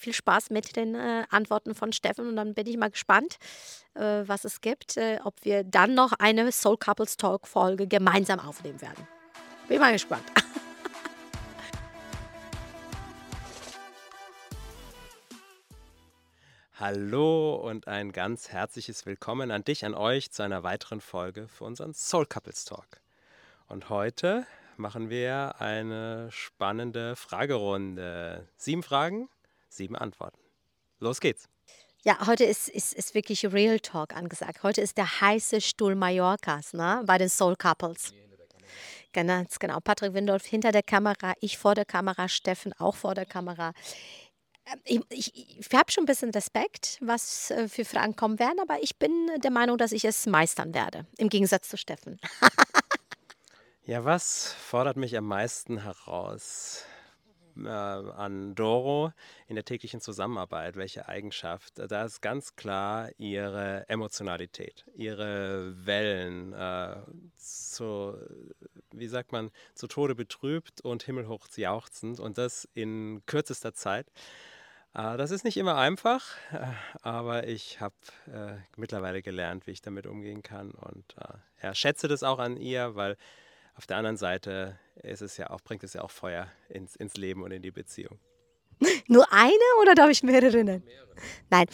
viel Spaß mit den äh, Antworten von Steffen und dann bin ich mal gespannt, äh, was es gibt, äh, ob wir dann noch eine Soul Couples Talk Folge gemeinsam aufnehmen werden. Bin mal gespannt. Hallo und ein ganz herzliches Willkommen an dich, an euch zu einer weiteren Folge für unseren Soul Couples Talk. Und heute machen wir eine spannende Fragerunde. Sieben Fragen, sieben Antworten. Los geht's. Ja, heute ist, ist, ist wirklich Real Talk angesagt. Heute ist der heiße Stuhl Mallorcas ne, bei den Soul Couples. Ganz genau. Patrick Windolf hinter der Kamera, ich vor der Kamera, Steffen auch vor der Kamera. Ähm, ich, ich, ich habe schon ein bisschen Respekt, was äh, für Fragen kommen werden, aber ich bin der Meinung, dass ich es meistern werde, im Gegensatz zu Steffen. ja, was fordert mich am meisten heraus an Doro in der täglichen Zusammenarbeit? Welche Eigenschaft? Da ist ganz klar ihre Emotionalität, ihre Wellen, äh, zu, wie sagt man, zu Tode betrübt und himmelhoch jauchzend und das in kürzester Zeit. Äh, das ist nicht immer einfach, äh, aber ich habe äh, mittlerweile gelernt, wie ich damit umgehen kann und äh, ja, schätze das auch an ihr, weil auf der anderen Seite ist es ja auch, bringt es ja auch Feuer ins, ins Leben und in die Beziehung. Nur eine oder darf ich mehrere nennen? Nein.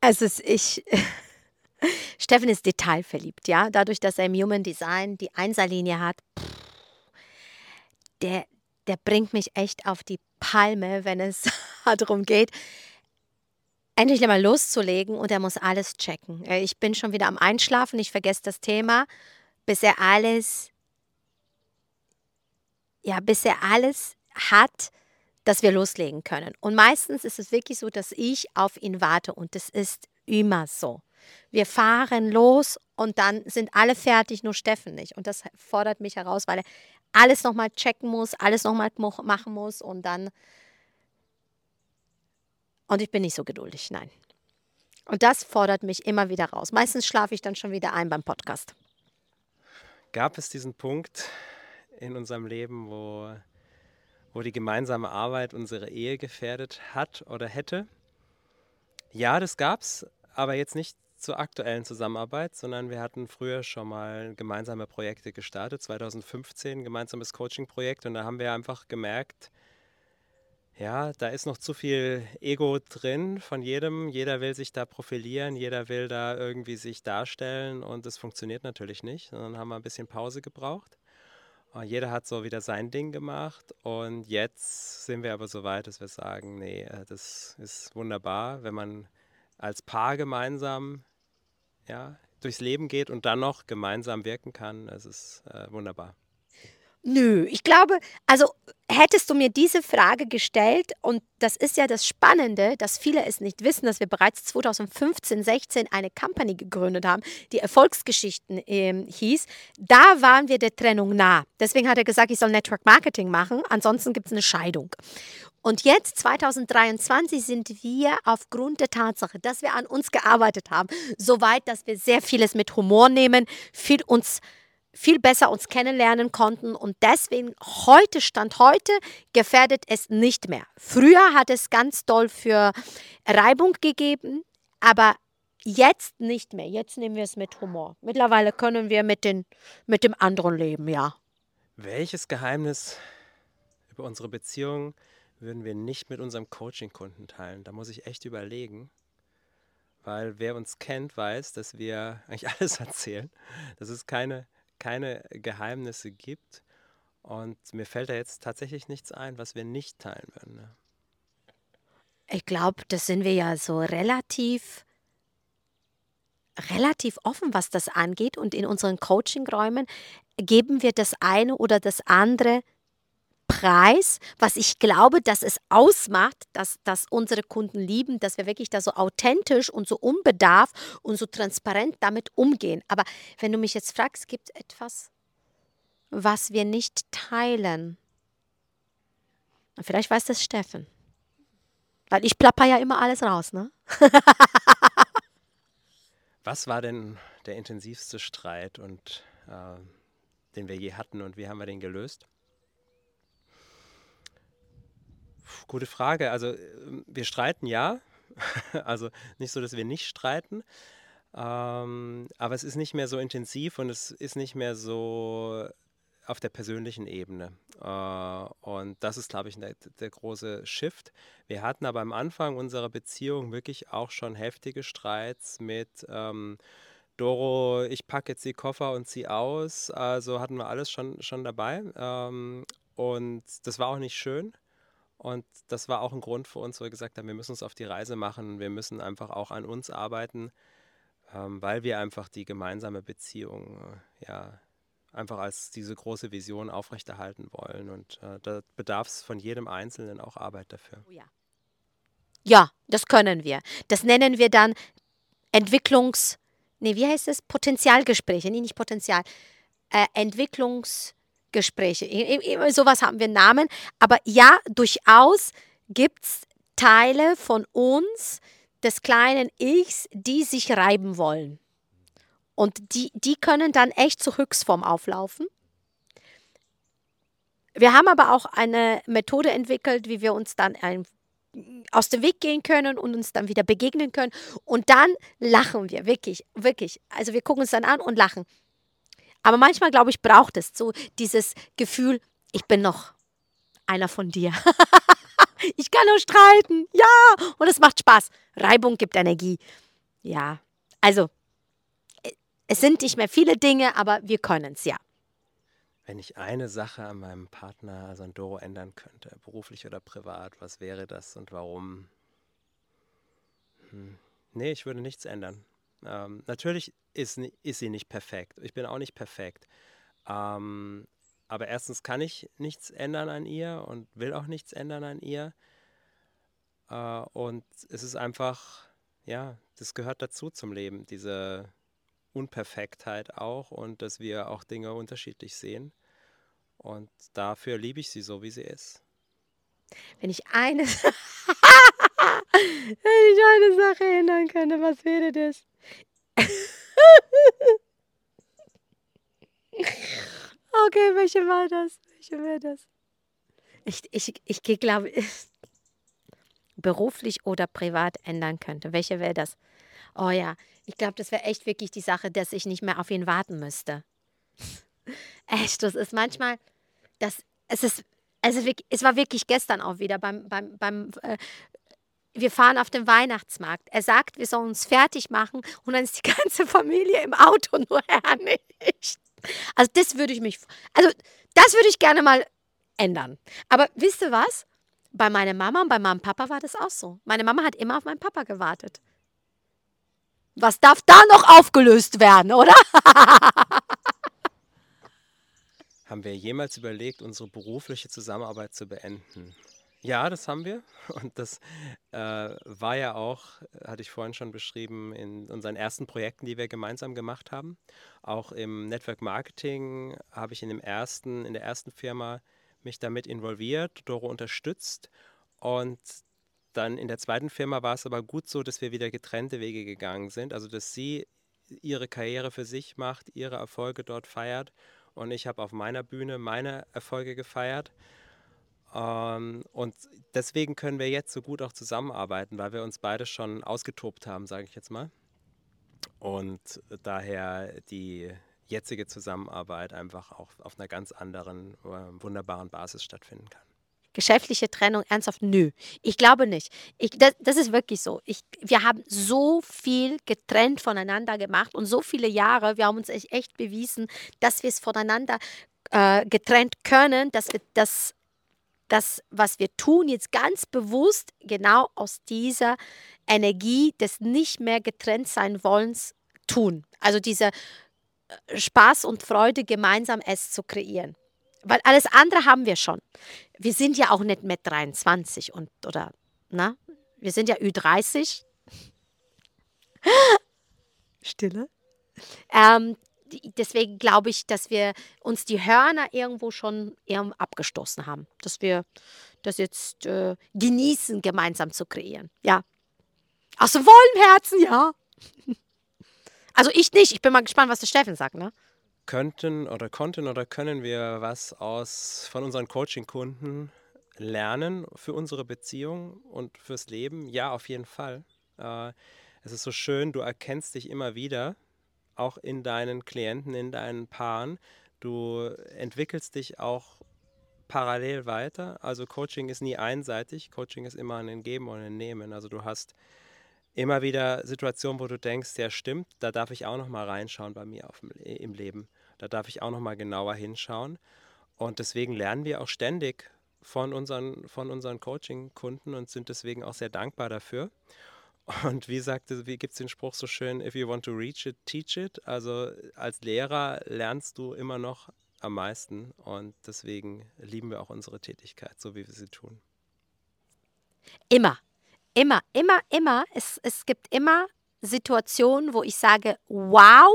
Also ich. Steffen ist detailverliebt, ja. Dadurch, dass er im Human Design die Einserlinie hat, der, der bringt mich echt auf die Palme, wenn es darum geht, endlich mal loszulegen und er muss alles checken. Äh, ich bin schon wieder am Einschlafen, ich vergesse das Thema, bis er alles, ja, bis er alles hat, dass wir loslegen können. Und meistens ist es wirklich so, dass ich auf ihn warte und das ist immer so. Wir fahren los und dann sind alle fertig, nur Steffen nicht. Und das fordert mich heraus, weil er alles nochmal checken muss, alles nochmal machen muss und dann. Und ich bin nicht so geduldig, nein. Und das fordert mich immer wieder raus. Meistens schlafe ich dann schon wieder ein beim Podcast. Gab es diesen Punkt in unserem Leben, wo, wo die gemeinsame Arbeit unsere Ehe gefährdet hat oder hätte? Ja, das gab es, aber jetzt nicht zur aktuellen Zusammenarbeit, sondern wir hatten früher schon mal gemeinsame Projekte gestartet, 2015 ein gemeinsames Coaching-Projekt und da haben wir einfach gemerkt, ja, da ist noch zu viel Ego drin von jedem. Jeder will sich da profilieren, jeder will da irgendwie sich darstellen und das funktioniert natürlich nicht. Und dann haben wir ein bisschen Pause gebraucht. Und jeder hat so wieder sein Ding gemacht und jetzt sind wir aber so weit, dass wir sagen, nee, äh, das ist wunderbar, wenn man als Paar gemeinsam ja, durchs Leben geht und dann noch gemeinsam wirken kann. Es ist äh, wunderbar. Nö, ich glaube, also hättest du mir diese Frage gestellt, und das ist ja das Spannende, dass viele es nicht wissen, dass wir bereits 2015, 16 eine Company gegründet haben, die Erfolgsgeschichten äh, hieß, da waren wir der Trennung nah. Deswegen hat er gesagt, ich soll Network Marketing machen, ansonsten gibt es eine Scheidung. Und jetzt, 2023, sind wir aufgrund der Tatsache, dass wir an uns gearbeitet haben, so weit, dass wir sehr vieles mit Humor nehmen, viel uns viel besser uns kennenlernen konnten und deswegen heute stand heute gefährdet es nicht mehr. Früher hat es ganz doll für Reibung gegeben, aber jetzt nicht mehr. Jetzt nehmen wir es mit Humor. Mittlerweile können wir mit, den, mit dem anderen leben, ja. Welches Geheimnis über unsere Beziehung würden wir nicht mit unserem Coaching-Kunden teilen. Da muss ich echt überlegen, weil wer uns kennt, weiß, dass wir eigentlich alles erzählen, dass es keine, keine Geheimnisse gibt. Und mir fällt da jetzt tatsächlich nichts ein, was wir nicht teilen würden. Ne? Ich glaube, das sind wir ja so relativ relativ offen, was das angeht. Und in unseren Coaching-Räumen geben wir das eine oder das andere Preis, was ich glaube, dass es ausmacht, dass, dass unsere Kunden lieben, dass wir wirklich da so authentisch und so unbedarf und so transparent damit umgehen. Aber wenn du mich jetzt fragst, gibt es etwas, was wir nicht teilen? Vielleicht weiß das Steffen. Weil ich plapper ja immer alles raus, ne? was war denn der intensivste Streit und äh, den wir je hatten und wie haben wir den gelöst? Gute Frage. Also ähm, wir streiten ja. Also nicht so, dass wir nicht streiten. Ähm, aber es ist nicht mehr so intensiv und es ist nicht mehr so auf der persönlichen Ebene. Äh, und das ist, glaube ich, der, der große Shift. Wir hatten aber am Anfang unserer Beziehung wirklich auch schon heftige Streits mit ähm, Doro, ich packe jetzt die Koffer und ziehe aus. Also hatten wir alles schon, schon dabei. Ähm, und das war auch nicht schön. Und das war auch ein Grund für uns, wo wir gesagt haben, wir müssen uns auf die Reise machen. Wir müssen einfach auch an uns arbeiten, ähm, weil wir einfach die gemeinsame Beziehung äh, ja einfach als diese große Vision aufrechterhalten wollen. Und äh, da bedarf es von jedem Einzelnen auch Arbeit dafür. Oh ja. Ja, das können wir. Das nennen wir dann Entwicklungs- nee, wie heißt es? Potenzialgespräche, nee, nicht Potenzial, äh, I, sowas haben wir Namen. Aber ja, durchaus gibt es Teile von uns, des kleinen Ichs, die sich reiben wollen. Und die, die können dann echt zur Höchstform auflaufen. Wir haben aber auch eine Methode entwickelt, wie wir uns dann ein, aus dem Weg gehen können und uns dann wieder begegnen können. Und dann lachen wir, wirklich, wirklich. Also wir gucken uns dann an und lachen. Aber manchmal, glaube ich, braucht es so dieses Gefühl, ich bin noch einer von dir. ich kann nur streiten. Ja, und es macht Spaß. Reibung gibt Energie. Ja, also es sind nicht mehr viele Dinge, aber wir können es, ja. Wenn ich eine Sache an meinem Partner Sandoro also ändern könnte, beruflich oder privat, was wäre das und warum? Hm. Nee, ich würde nichts ändern. Ähm, natürlich ist, ist sie nicht perfekt. Ich bin auch nicht perfekt. Ähm, aber erstens kann ich nichts ändern an ihr und will auch nichts ändern an ihr. Äh, und es ist einfach, ja, das gehört dazu zum Leben, diese Unperfektheit auch und dass wir auch Dinge unterschiedlich sehen. Und dafür liebe ich sie so, wie sie ist. Wenn ich eine, wenn ich eine Sache ändern könnte, was wäre das? okay, welche war das? Welche wäre das? Ich, ich, ich glaube, beruflich oder privat ändern könnte. Welche wäre das? Oh ja, ich glaube, das wäre echt wirklich die Sache, dass ich nicht mehr auf ihn warten müsste. echt, das ist manchmal, das, es ist, wirklich, es war wirklich gestern auch wieder beim, beim, beim äh, wir fahren auf den Weihnachtsmarkt. Er sagt, wir sollen uns fertig machen und dann ist die ganze Familie im Auto nur er nicht. Also das würde ich mich, also das würde ich gerne mal ändern. Aber wisst ihr was? Bei meiner Mama und bei meinem Papa war das auch so. Meine Mama hat immer auf meinen Papa gewartet. Was darf da noch aufgelöst werden, oder? haben wir jemals überlegt, unsere berufliche Zusammenarbeit zu beenden? Ja, das haben wir. Und das äh, war ja auch, hatte ich vorhin schon beschrieben, in unseren ersten Projekten, die wir gemeinsam gemacht haben. Auch im Network Marketing habe ich in, dem ersten, in der ersten Firma mich damit involviert, Doro unterstützt. Und dann in der zweiten Firma war es aber gut so, dass wir wieder getrennte Wege gegangen sind. Also dass sie ihre Karriere für sich macht, ihre Erfolge dort feiert und ich habe auf meiner Bühne meine Erfolge gefeiert. Ähm, und deswegen können wir jetzt so gut auch zusammenarbeiten, weil wir uns beide schon ausgetobt haben, sage ich jetzt mal. Und daher die jetzige Zusammenarbeit einfach auch auf einer ganz anderen, äh, wunderbaren Basis stattfinden kann geschäftliche Trennung ernsthaft? Nö, ich glaube nicht. Ich, das, das ist wirklich so. Ich, wir haben so viel getrennt voneinander gemacht und so viele Jahre, wir haben uns echt, echt bewiesen, dass wir es voneinander äh, getrennt können, dass wir das, das, was wir tun, jetzt ganz bewusst genau aus dieser Energie des nicht mehr getrennt sein wollens tun. Also diese äh, Spaß und Freude gemeinsam es zu kreieren. Weil alles andere haben wir schon. Wir sind ja auch nicht mit 23 und oder, na? Wir sind ja Ü30. Stille. Ähm, deswegen glaube ich, dass wir uns die Hörner irgendwo schon abgestoßen haben. Dass wir das jetzt äh, genießen, gemeinsam zu kreieren. Ja. Aus vollem Herzen, ja. Also ich nicht. Ich bin mal gespannt, was der Steffen sagt, ne? könnten oder konnten oder können wir was aus von unseren Coaching-Kunden lernen für unsere Beziehung und fürs Leben? Ja, auf jeden Fall. Äh, es ist so schön, du erkennst dich immer wieder, auch in deinen Klienten, in deinen Paaren. Du entwickelst dich auch parallel weiter. Also Coaching ist nie einseitig. Coaching ist immer ein Geben und ein Nehmen. Also du hast immer wieder Situationen, wo du denkst, ja stimmt, da darf ich auch noch mal reinschauen bei mir auf, im Leben. Da darf ich auch noch mal genauer hinschauen. Und deswegen lernen wir auch ständig von unseren, von unseren Coaching-Kunden und sind deswegen auch sehr dankbar dafür. Und wie sagte, wie gibt es den Spruch so schön, if you want to reach it, teach it. Also als Lehrer lernst du immer noch am meisten und deswegen lieben wir auch unsere Tätigkeit, so wie wir sie tun. Immer, immer, immer, immer. Es, es gibt immer Situationen, wo ich sage, wow,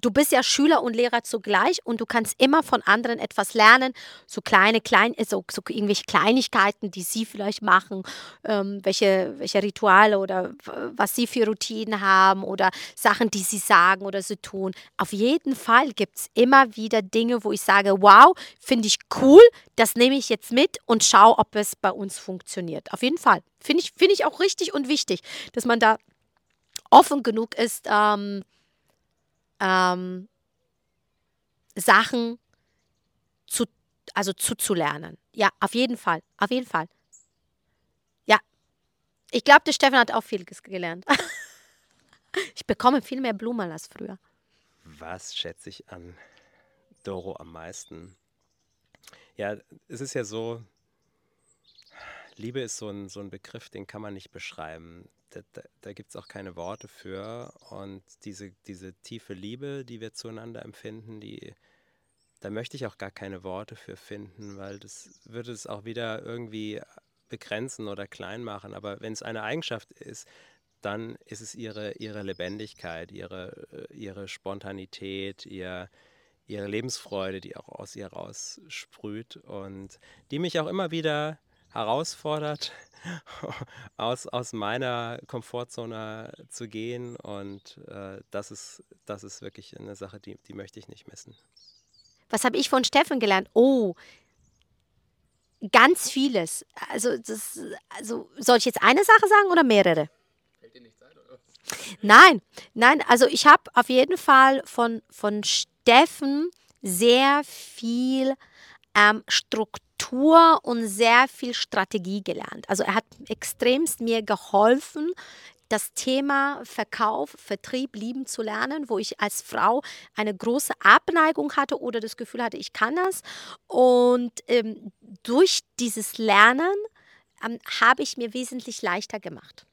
du bist ja Schüler und Lehrer zugleich und du kannst immer von anderen etwas lernen. So kleine, klein, so, so irgendwelche Kleinigkeiten, die sie vielleicht machen, ähm, welche, welche Rituale oder was sie für Routinen haben oder Sachen, die sie sagen oder sie tun. Auf jeden Fall gibt es immer wieder Dinge, wo ich sage, wow, finde ich cool, das nehme ich jetzt mit und schaue, ob es bei uns funktioniert. Auf jeden Fall. Finde ich, find ich auch richtig und wichtig, dass man da offen genug ist, ähm, ähm, Sachen zu, also zuzulernen. Ja, auf jeden Fall, auf jeden Fall. Ja, ich glaube, der Stefan hat auch viel gelernt. ich bekomme viel mehr Blumen als früher. Was schätze ich an Doro am meisten? Ja, es ist ja so, Liebe ist so ein, so ein Begriff, den kann man nicht beschreiben da, da, da gibt es auch keine Worte für. Und diese, diese tiefe Liebe, die wir zueinander empfinden, die, da möchte ich auch gar keine Worte für finden, weil das würde es auch wieder irgendwie begrenzen oder klein machen. Aber wenn es eine Eigenschaft ist, dann ist es ihre, ihre Lebendigkeit, ihre, ihre Spontanität, ihr, ihre Lebensfreude, die auch aus ihr raussprüht und die mich auch immer wieder herausfordert, aus, aus meiner Komfortzone zu gehen. Und äh, das, ist, das ist wirklich eine Sache, die, die möchte ich nicht missen. Was habe ich von Steffen gelernt? Oh, ganz vieles. Also, das, also soll ich jetzt eine Sache sagen oder mehrere? Fällt dir nichts ein, oder? Nein, nein, also ich habe auf jeden Fall von, von Steffen sehr viel ähm, Struktur Struktur und sehr viel Strategie gelernt. Also er hat extremst mir geholfen, das Thema Verkauf, Vertrieb lieben zu lernen, wo ich als Frau eine große Abneigung hatte oder das Gefühl hatte, ich kann das. Und ähm, durch dieses Lernen ähm, habe ich mir wesentlich leichter gemacht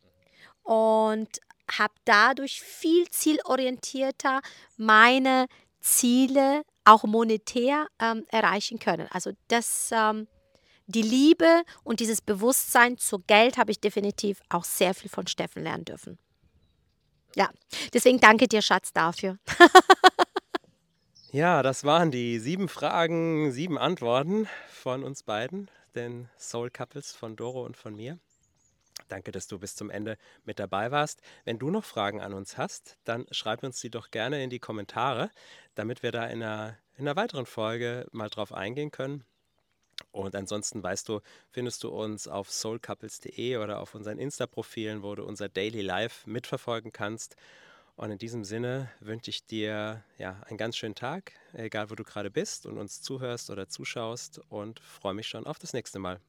und habe dadurch viel zielorientierter meine Ziele auch monetär ähm, erreichen können. Also das, ähm, die Liebe und dieses Bewusstsein zu Geld habe ich definitiv auch sehr viel von Steffen lernen dürfen. Ja, deswegen danke dir, Schatz, dafür. ja, das waren die sieben Fragen, sieben Antworten von uns beiden, den Soul Couples von Doro und von mir. Danke, dass du bis zum Ende mit dabei warst. Wenn du noch Fragen an uns hast, dann schreib uns die doch gerne in die Kommentare, damit wir da in einer, in einer weiteren Folge mal drauf eingehen können. Und ansonsten weißt du, findest du uns auf soulcouples.de oder auf unseren Insta-Profilen, wo du unser Daily Life mitverfolgen kannst. Und in diesem Sinne wünsche ich dir ja, einen ganz schönen Tag, egal wo du gerade bist und uns zuhörst oder zuschaust und freue mich schon auf das nächste Mal.